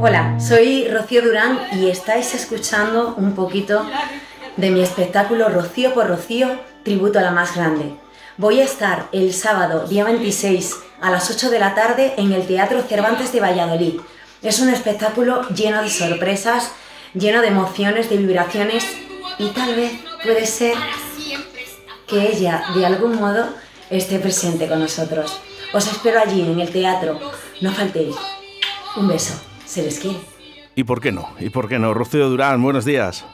Hola, soy Rocío Durán y estáis escuchando un poquito de mi espectáculo Rocío por Rocío, tributo a la más grande. Voy a estar el sábado, día 26, a las 8 de la tarde en el Teatro Cervantes de Valladolid. Es un espectáculo lleno de sorpresas, lleno de emociones, de vibraciones y tal vez puede ser que ella de algún modo esté presente con nosotros. Os espero allí en el teatro. No faltéis. Un beso. Se les quiere. ¿Y por qué no? ¿Y por qué no? Rocío Durán, buenos días.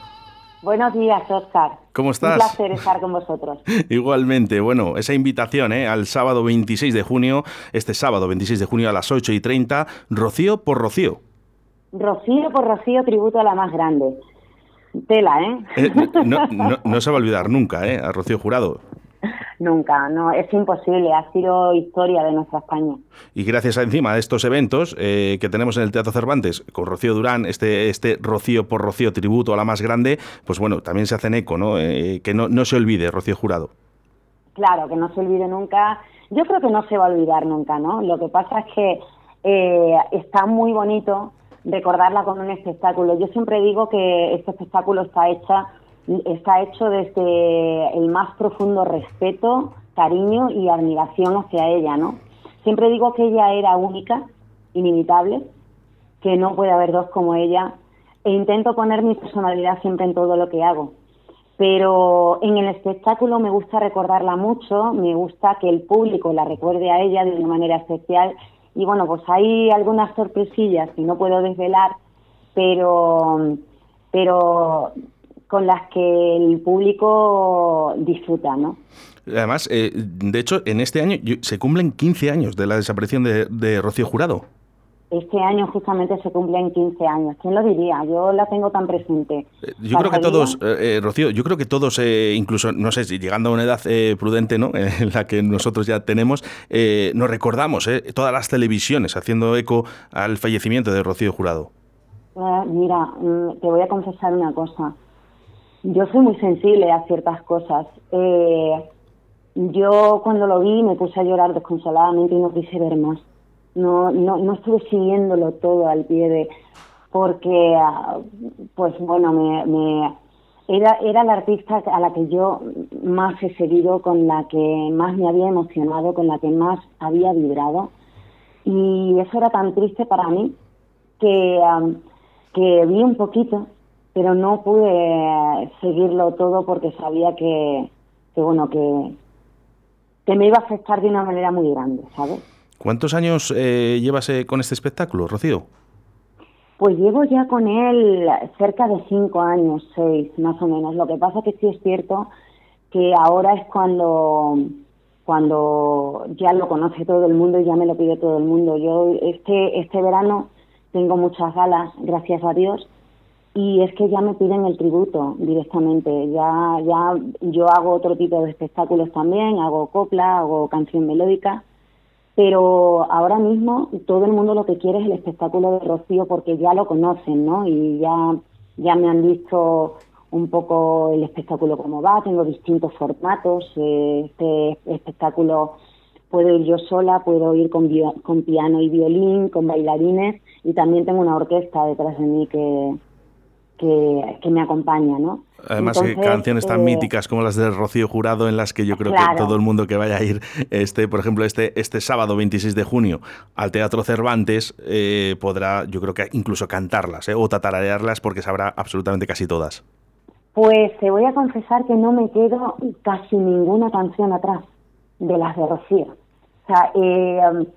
Buenos días, Oscar. ¿Cómo estás? Un placer estar con vosotros. Igualmente, bueno, esa invitación ¿eh? al sábado 26 de junio, este sábado 26 de junio a las 8 y 30, Rocío por Rocío. Rocío por Rocío, tributo a la más grande. Tela, ¿eh? eh no, no, se va a olvidar nunca, ¿eh? A Rocío Jurado. Nunca, no, es imposible, ha sido historia de nuestra España. Y gracias a encima de estos eventos eh, que tenemos en el Teatro Cervantes, con Rocío Durán, este, este Rocío por Rocío tributo a la más grande, pues bueno, también se hacen eco, ¿no? Eh, que no, no se olvide, Rocío Jurado. Claro, que no se olvide nunca. Yo creo que no se va a olvidar nunca, ¿no? Lo que pasa es que eh, está muy bonito recordarla con un espectáculo. Yo siempre digo que este espectáculo está hecha está hecho desde el más profundo respeto, cariño y admiración hacia ella, ¿no? Siempre digo que ella era única, inimitable, que no puede haber dos como ella, e intento poner mi personalidad siempre en todo lo que hago. Pero en el espectáculo me gusta recordarla mucho, me gusta que el público la recuerde a ella de una manera especial. Y bueno, pues hay algunas sorpresillas que no puedo desvelar, pero, pero con las que el público disfruta, ¿no? Además, eh, de hecho, en este año se cumplen 15 años de la desaparición de, Rocío Jurado. Este año justamente se cumplen 15 años. ¿Quién lo diría? Yo la tengo tan presente. Eh, yo creo que todos, eh, Rocío, yo creo que todos, incluso, no sé, si llegando a una edad prudente, ¿no? en la que nosotros ya tenemos, nos recordamos todas las televisiones haciendo eco al fallecimiento de Rocío Jurado. mira, mm, te voy a confesar una cosa. Yo soy muy sensible a ciertas cosas. Eh, yo cuando lo vi me puse a llorar desconsoladamente y no quise ver más. No, no, no estuve siguiéndolo todo al pie de... porque, ah, pues bueno, me, me, era, era la artista a la que yo más he seguido, con la que más me había emocionado, con la que más había vibrado. Y eso era tan triste para mí que, ah, que vi un poquito pero no pude seguirlo todo porque sabía que, bueno, que, que me iba a afectar de una manera muy grande, ¿sabes? ¿Cuántos años eh, llevas eh, con este espectáculo, Rocío? Pues llevo ya con él cerca de cinco años, seis, más o menos. Lo que pasa que sí es cierto que ahora es cuando cuando ya lo conoce todo el mundo y ya me lo pide todo el mundo. Yo este este verano tengo muchas galas, gracias a Dios, y es que ya me piden el tributo directamente. Ya, ya yo hago otro tipo de espectáculos también, hago copla, hago canción melódica, pero ahora mismo todo el mundo lo que quiere es el espectáculo de Rocío porque ya lo conocen, ¿no? Y ya, ya me han visto un poco el espectáculo como va, tengo distintos formatos, eh, este espectáculo puedo ir yo sola, puedo ir con, con piano y violín, con bailarines y también tengo una orquesta detrás de mí que, que, me acompaña, ¿no? Además, canciones tan eh, míticas como las de Rocío Jurado, en las que yo creo que todo el mundo que vaya a ir, este, por ejemplo, este, este sábado 26 de junio al Teatro Cervantes, eh, podrá, yo creo que incluso cantarlas eh, o tatararearlas porque sabrá absolutamente casi todas. Pues te voy a confesar que no me quedo casi ninguna canción atrás de las de Rocío. O sea, eh,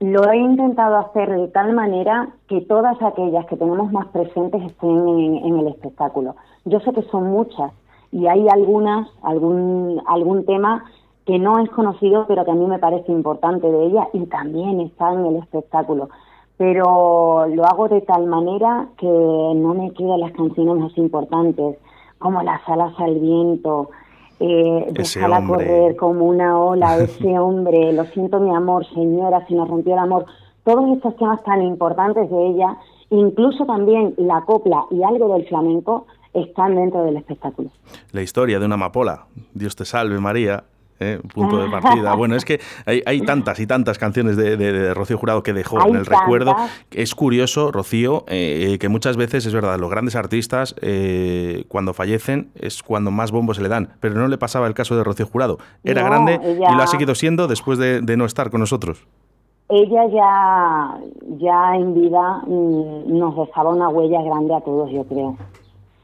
lo he intentado hacer de tal manera que todas aquellas que tenemos más presentes estén en, el espectáculo. Yo sé que son muchas y hay algunas, algún, algún tema que no es conocido pero que a mí me parece importante de ella y también está en el espectáculo. Pero lo hago de tal manera que no me quedan las canciones más importantes, como Las alas al viento, eh, dejarla correr como una ola, ese hombre, lo siento mi amor, señora, se nos rompió el amor, todos estos temas tan importantes de ella, incluso también la copla y algo del flamenco, están dentro del espectáculo. La historia de una amapola, Dios te salve María, ¿eh? punto de partida. Bueno, es que hay, tantas y tantas canciones de, Rocío Jurado que dejó en el recuerdo. Es curioso, Rocío, eh, que muchas veces es verdad, los grandes artistas eh, cuando fallecen es cuando más bombos se le dan, pero no le pasaba el caso de Rocío Jurado. Era grande y lo ha seguido siendo después de, no estar con nosotros. Ella ya, ya en vida mm, nos dejaba una huella grande a todos, yo creo.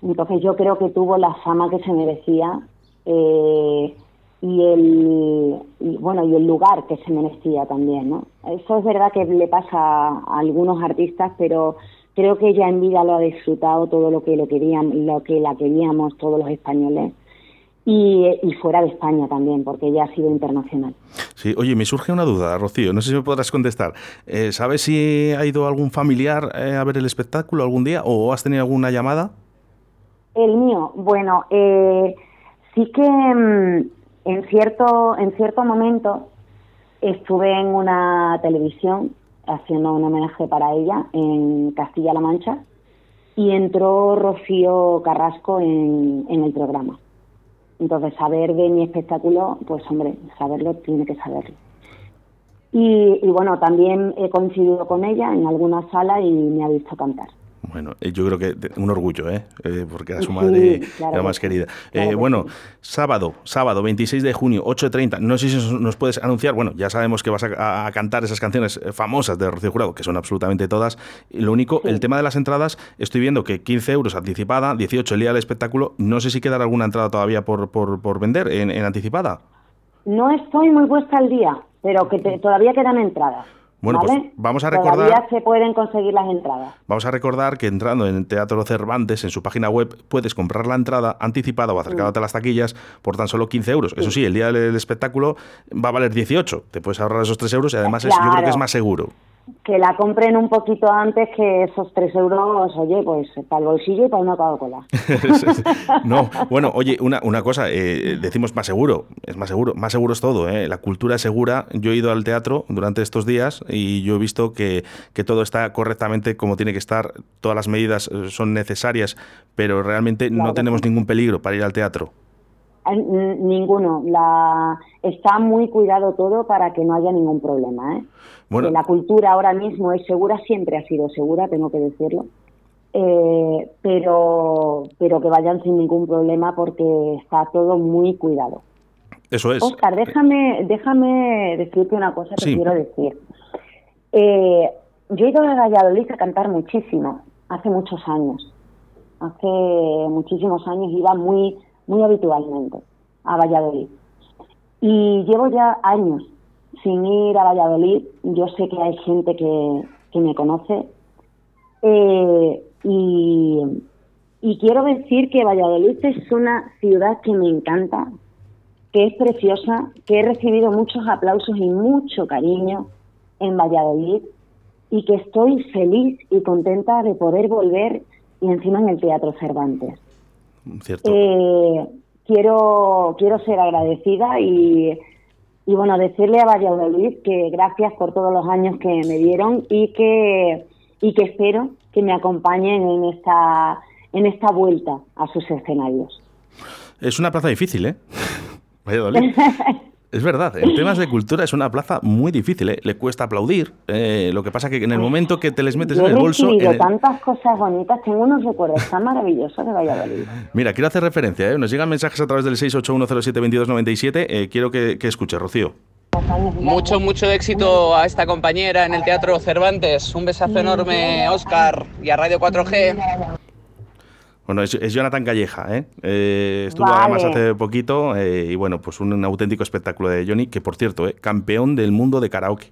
Entonces yo creo que tuvo la fama que se merecía. Eh, y el bueno y el lugar que se merecía también no eso es verdad que le pasa a algunos artistas pero creo que ella en vida lo ha disfrutado todo lo que lo querían lo que la queríamos todos los españoles y, fuera de España también, porque ella ha sido internacional. Sí, oye, me surge una duda, Rocío, no sé si me podrás contestar. Eh, ¿Sabes si ha ido algún familiar eh, a ver el espectáculo algún día o has tenido alguna llamada? El mío, bueno, eh, sí que mm, en cierto, en cierto momento estuve en una televisión haciendo un homenaje para ella en Castilla-La Mancha y entró Rocío Carrasco en, el programa. Entonces, saber de mi espectáculo, pues hombre, saberlo tiene que saberlo. Y, y bueno, también he coincidido con ella en alguna sala y me ha visto cantar. Bueno, eh, yo creo que un orgullo, ¿eh? eh porque era su madre la más querida. Eh, bueno, sábado, sábado 26 de junio, 8.30. No sé si nos puedes anunciar. Bueno, ya sabemos que vas a, cantar esas canciones famosas de Rocío Jurado, que son absolutamente todas. Lo único, el tema de las entradas, estoy viendo que 15 euros anticipada, 18 el día del espectáculo. No sé si quedará alguna entrada todavía por, por, por vender en, anticipada. No estoy muy puesta al día, pero que todavía quedan entradas. Bueno, pues vamos a recordar. Todavía se pueden conseguir las entradas. Vamos a recordar que entrando en Teatro Cervantes, en su página web, puedes comprar la entrada anticipada o acercándote a las taquillas por tan solo 15 euros. Eso sí, el día del espectáculo va a valer 18. Te puedes ahorrar esos 3 euros y además es, yo creo que es más seguro que la compren un poquito antes que esos 3 euros, oye, pues para el bolsillo y para una Coca-Cola. no, bueno, oye, una, una cosa, eh, decimos más seguro, es más seguro, más seguro es todo, ¿eh? la cultura es segura. Yo he ido al teatro durante estos días y yo he visto que, que todo está correctamente como tiene que estar, todas las medidas eh, son necesarias, pero realmente no tenemos ningún peligro para ir al teatro. Ninguno. La, está muy cuidado todo para que no haya ningún problema. ¿eh? La cultura ahora mismo es segura, siempre ha sido segura, tengo que decirlo. Eh, pero, pero que vayan sin ningún problema porque está todo muy cuidado. Eso es. Oscar, déjame, déjame decirte una cosa que quiero decir. Eh, yo he ido a Valladolid a cantar muchísimo, hace muchos años. Hace muchísimos años iba muy muy habitualmente a Valladolid. Y llevo ya años sin ir a Valladolid. Yo sé que hay gente que, me conoce. Eh, y quiero decir que Valladolid es una ciudad que me encanta, que es preciosa, que he recibido muchos aplausos y mucho cariño en Valladolid y que estoy feliz y contenta de poder volver y encima en el Teatro Cervantes. Eh, quiero, quiero ser agradecida y, y bueno, decirle a Valladolid que gracias por todos los años que me dieron y que, y que espero que me acompañen en esta, en esta vuelta a sus escenarios. Es una plaza difícil, ¿eh? Valladolid. Es verdad, en temas de cultura es una plaza muy difícil, ¿eh? le cuesta aplaudir. Eh, lo que pasa que en el momento que te les metes en el bolso. He tantas cosas bonitas, tengo unos recuerdos tan maravillosos de Valladolid. Mira, quiero hacer referencia, ¿eh? nos llegan mensajes a través del 681072297. Eh, quiero que, que escuche, Rocío. Mucho, mucho éxito a esta compañera en el Teatro Cervantes. Un besazo enorme, Oscar, y a Radio 4G. Bueno, es, Jonathan Calleja, ¿eh? eh estuvo además hace poquito eh, y bueno, pues un, auténtico espectáculo de Johnny, que por cierto, ¿eh? campeón del mundo de karaoke.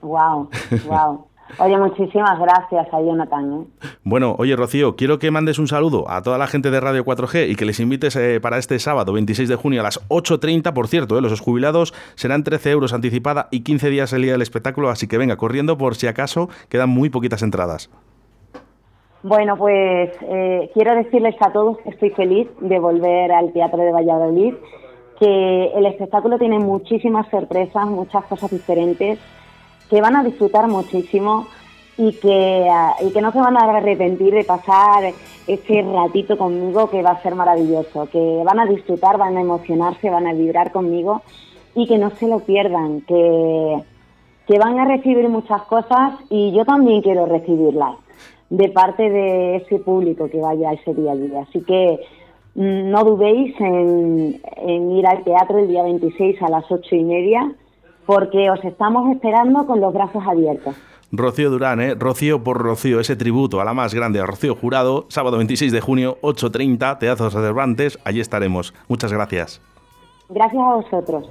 Wow, wow. Oye, muchísimas gracias a Jonathan. ¿eh? Bueno, oye Rocío, quiero que mandes un saludo a toda la gente de Radio 4G y que les invites para este sábado 26 de junio a las 8.30, por cierto, los jubilados serán 13 euros anticipada y 15 días el día del espectáculo, así que venga, corriendo por si acaso quedan muy poquitas entradas. Bueno, pues eh, quiero decirles a todos que estoy feliz de volver al Teatro de Valladolid, que el espectáculo tiene muchísimas sorpresas, muchas cosas diferentes, que van a disfrutar muchísimo y que, y que no se van a arrepentir de pasar ese ratito conmigo que va a ser maravilloso, que van a disfrutar, van a emocionarse, van a vibrar conmigo y que no se lo pierdan, que, que van a recibir muchas cosas y yo también quiero recibirlas de parte de ese público que vaya ese día a día. Así que mm, no dudéis en, en, ir al teatro el día 26 a las ocho y media, porque os estamos esperando con los brazos abiertos. Rocío Durán, ¿eh? Rocío por Rocío, ese tributo a la más grande, a Rocío Jurado, sábado 26 de junio, 8.30, Teatro Cervantes, allí estaremos. Muchas gracias. Gracias a vosotros.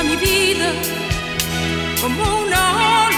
a mi vida como una ola